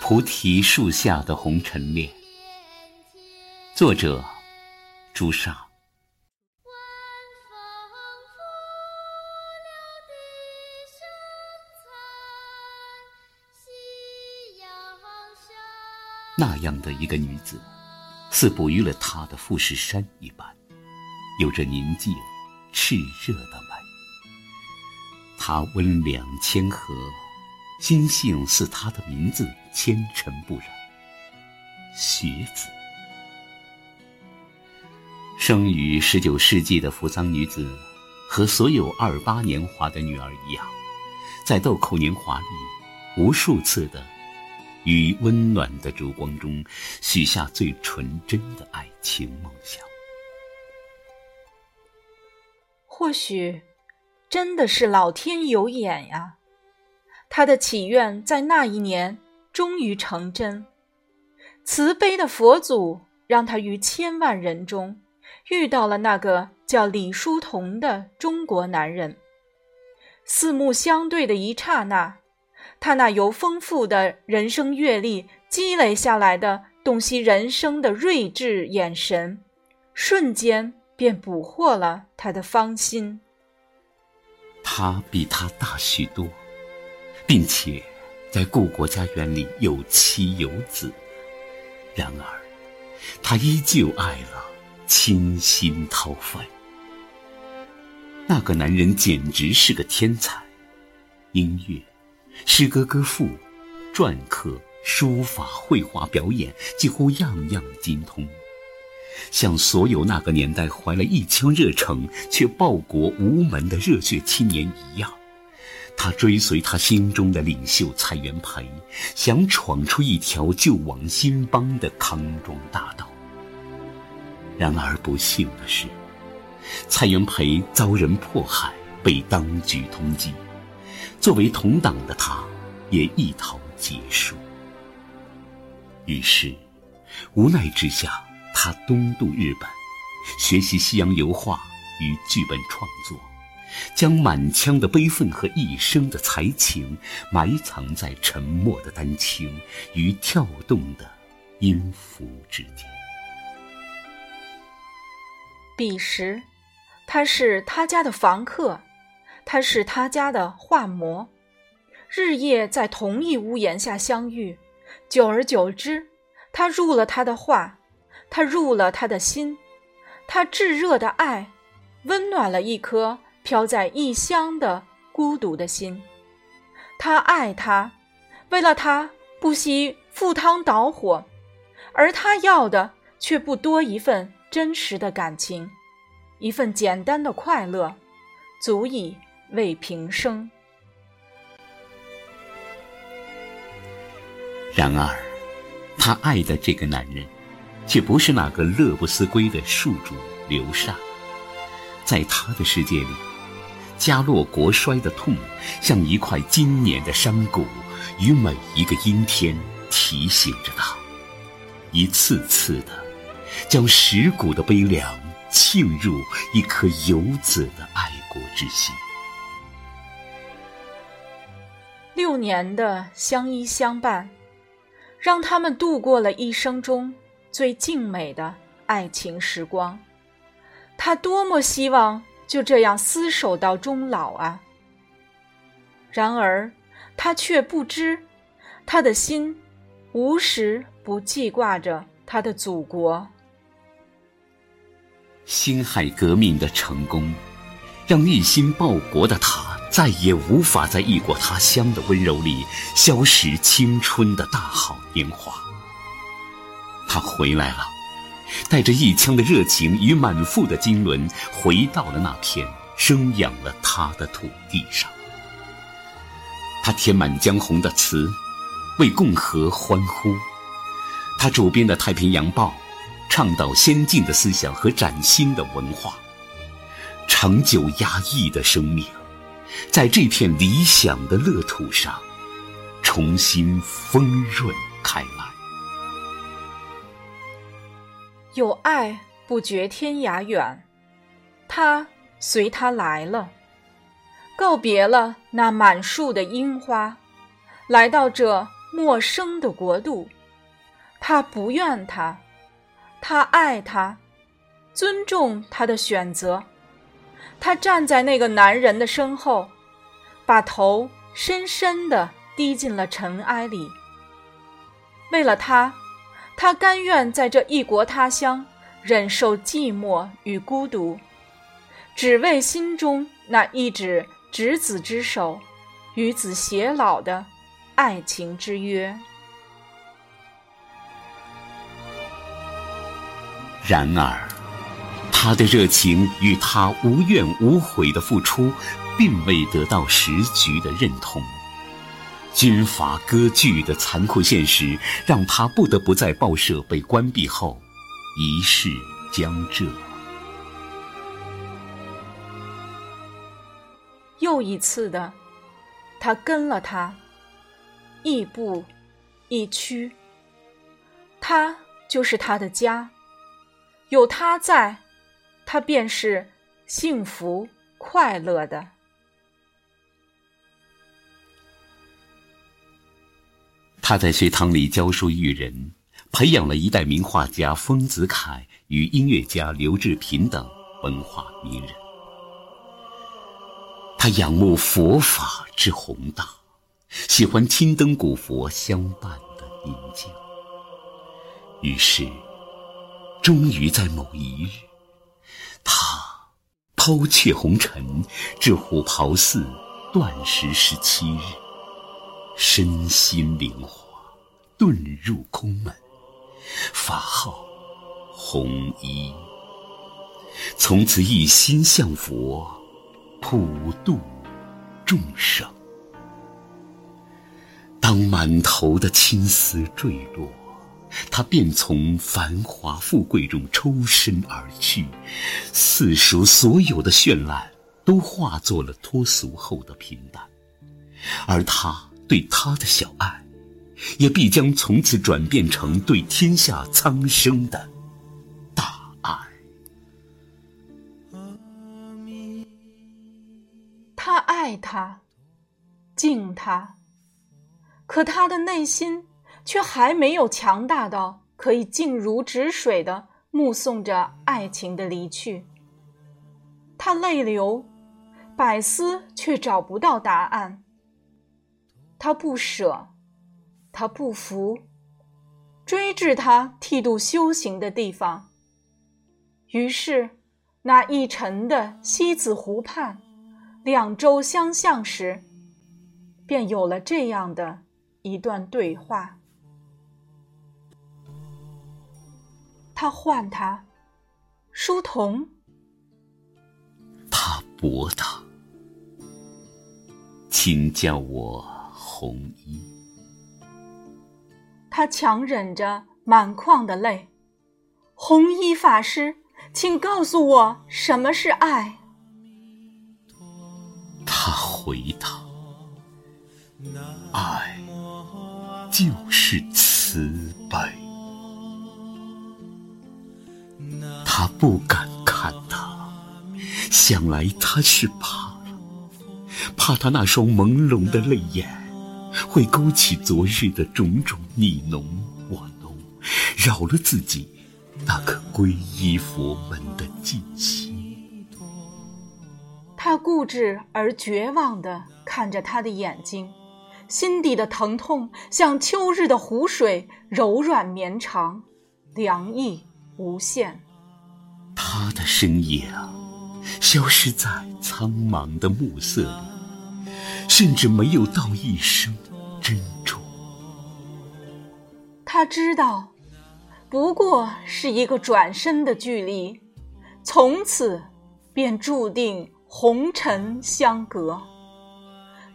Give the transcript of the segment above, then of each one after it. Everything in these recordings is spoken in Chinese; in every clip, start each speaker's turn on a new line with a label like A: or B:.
A: 菩提树下的红尘恋，作者朱砂。那样的一个女子，似哺育了他的富士山一般，有着宁静、炽热的美。她温良谦和。心性似他的名字，纤尘不染。学子，生于十九世纪的扶桑女子，和所有二八年华的女儿一样，在豆蔻年华里，无数次的，于温暖的烛光中，许下最纯真的爱情梦想。
B: 或许，真的是老天有眼呀。他的祈愿在那一年终于成真，慈悲的佛祖让他于千万人中遇到了那个叫李叔同的中国男人。四目相对的一刹那，他那由丰富的人生阅历积累下来的洞悉人生的睿智眼神，瞬间便捕获了他的芳心。
A: 他比他大许多。并且，在故国家园里有妻有子，然而，他依旧爱了，倾心掏肺。那个男人简直是个天才，音乐、诗歌歌赋、篆刻、书法、绘画、表演，几乎样样精通，像所有那个年代怀了一腔热诚却报国无门的热血青年一样。他追随他心中的领袖蔡元培，想闯出一条救亡兴邦的康庄大道。然而不幸的是，蔡元培遭人迫害，被当局通缉。作为同党的他，也一逃结束。于是，无奈之下，他东渡日本，学习西洋油画与剧本创作。将满腔的悲愤和一生的才情埋藏在沉默的丹青与跳动的音符之间。
B: 彼时，他是他家的房客，他是他家的画魔，日夜在同一屋檐下相遇。久而久之，他入了他的画，他入了他的心，他炙热的爱，温暖了一颗。飘在异乡的孤独的心，他爱他，为了他不惜赴汤蹈火，而他要的却不多一份真实的感情，一份简单的快乐，足以为平生。
A: 然而，他爱的这个男人，却不是那个乐不思归的宿主刘禅，在他的世界里。家落国衰的痛，像一块经年的山谷，与每一个阴天提醒着他，一次次的将蚀骨的悲凉沁入一颗游子的爱国之心。
B: 六年的相依相伴，让他们度过了一生中最静美的爱情时光。他多么希望。就这样厮守到终老啊！然而，他却不知，他的心无时不记挂着他的祖国。
A: 辛亥革命的成功，让一心报国的他再也无法在异国他乡的温柔里消蚀青春的大好年华。他回来了。带着一腔的热情与满腹的经纶，回到了那片生养了他的土地上。他填满江红的词，为共和欢呼；他主编的《太平洋报》，倡导先进的思想和崭新的文化。长久压抑的生命，在这片理想的乐土上，重新丰润开来。
B: 有爱不觉天涯远，他随他来了，告别了那满树的樱花，来到这陌生的国度。他不怨他，他爱他，尊重他的选择。他站在那个男人的身后，把头深深地低进了尘埃里。为了他，他甘愿在这异国他乡忍受寂寞与孤独。只为心中那一纸执子之手，与子偕老的爱情之约。
A: 然而，他的热情与他无怨无悔的付出，并未得到时局的认同。军阀割据的残酷现实，让他不得不在报社被关闭后，一世江浙。
B: 又一次的，他跟了他，亦步亦趋。他就是他的家，有他在，他便是幸福快乐的。
A: 他在学堂里教书育人，培养了一代名画家丰子恺与音乐家刘志平等文化名人。他仰慕佛法之宏大，喜欢青灯古佛相伴的宁静。于是，终于在某一日，他抛却红尘，至虎跑寺断食十七日，身心灵活，遁入空门，法号弘一，从此一心向佛。普度众生。当满头的青丝坠落，他便从繁华富贵中抽身而去，世俗所有的绚烂都化作了脱俗后的平淡，而他对他的小爱，也必将从此转变成对天下苍生的大爱。
B: 他爱他，敬他，可他的内心却还没有强大到可以静如止水的目送着爱情的离去。他泪流，百思却找不到答案。他不舍，他不服，追至他剃度修行的地方。于是，那一沉的西子湖畔。两舟相向时，便有了这样的一段对话。他唤他，书童。
A: 他驳他，请叫我红衣。
B: 他强忍着满眶的泪，红衣法师，请告诉我什么是爱。
A: 他回答：爱就是慈悲。他不敢看他，想来他是怕了，怕他那双朦胧的泪眼会勾起昨日的种种你侬我侬，扰了自己那颗皈依佛门的静心。
B: 他固执而绝望地看着他的眼睛，心底的疼痛像秋日的湖水，柔软绵长，凉意无限。
A: 他的身影消失在苍茫的暮色里，甚至没有道一声珍重。
B: 他知道，不过是一个转身的距离，从此便注定。红尘相隔，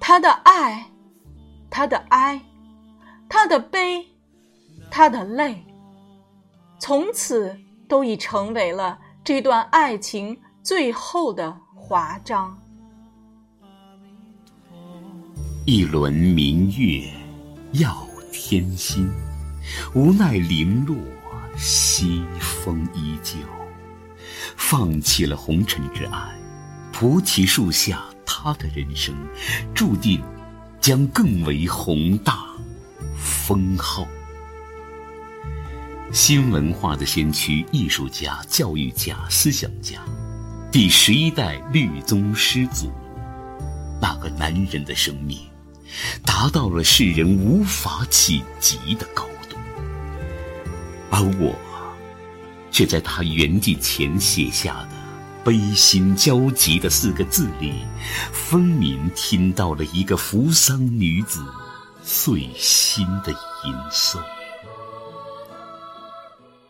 B: 他的爱，他的哀，他的悲，他的泪，从此都已成为了这段爱情最后的华章。
A: 一轮明月耀天心，无奈零落，西风依旧，放弃了红尘之爱。菩提树下，他的人生注定将更为宏大、丰厚。新文化的先驱、艺术家、教育家、思想家，第十一代律宗师祖，那个男人的生命，达到了世人无法企及的高度，而我，却在他圆寂前写下的悲心交集的四个字里，分明听到了一个扶桑女子碎心的吟诵。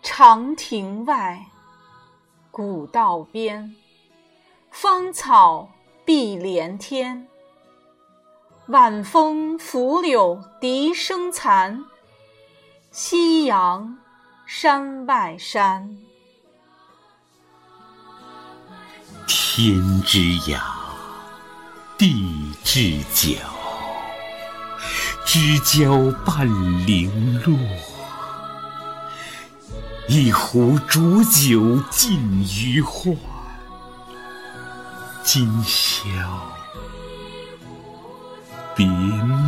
B: 长亭外，古道边，芳草碧连天。晚风拂柳笛声残，夕阳山外山。
A: 天之涯，地之角，知交半零落。一壶浊酒尽余欢，今宵别。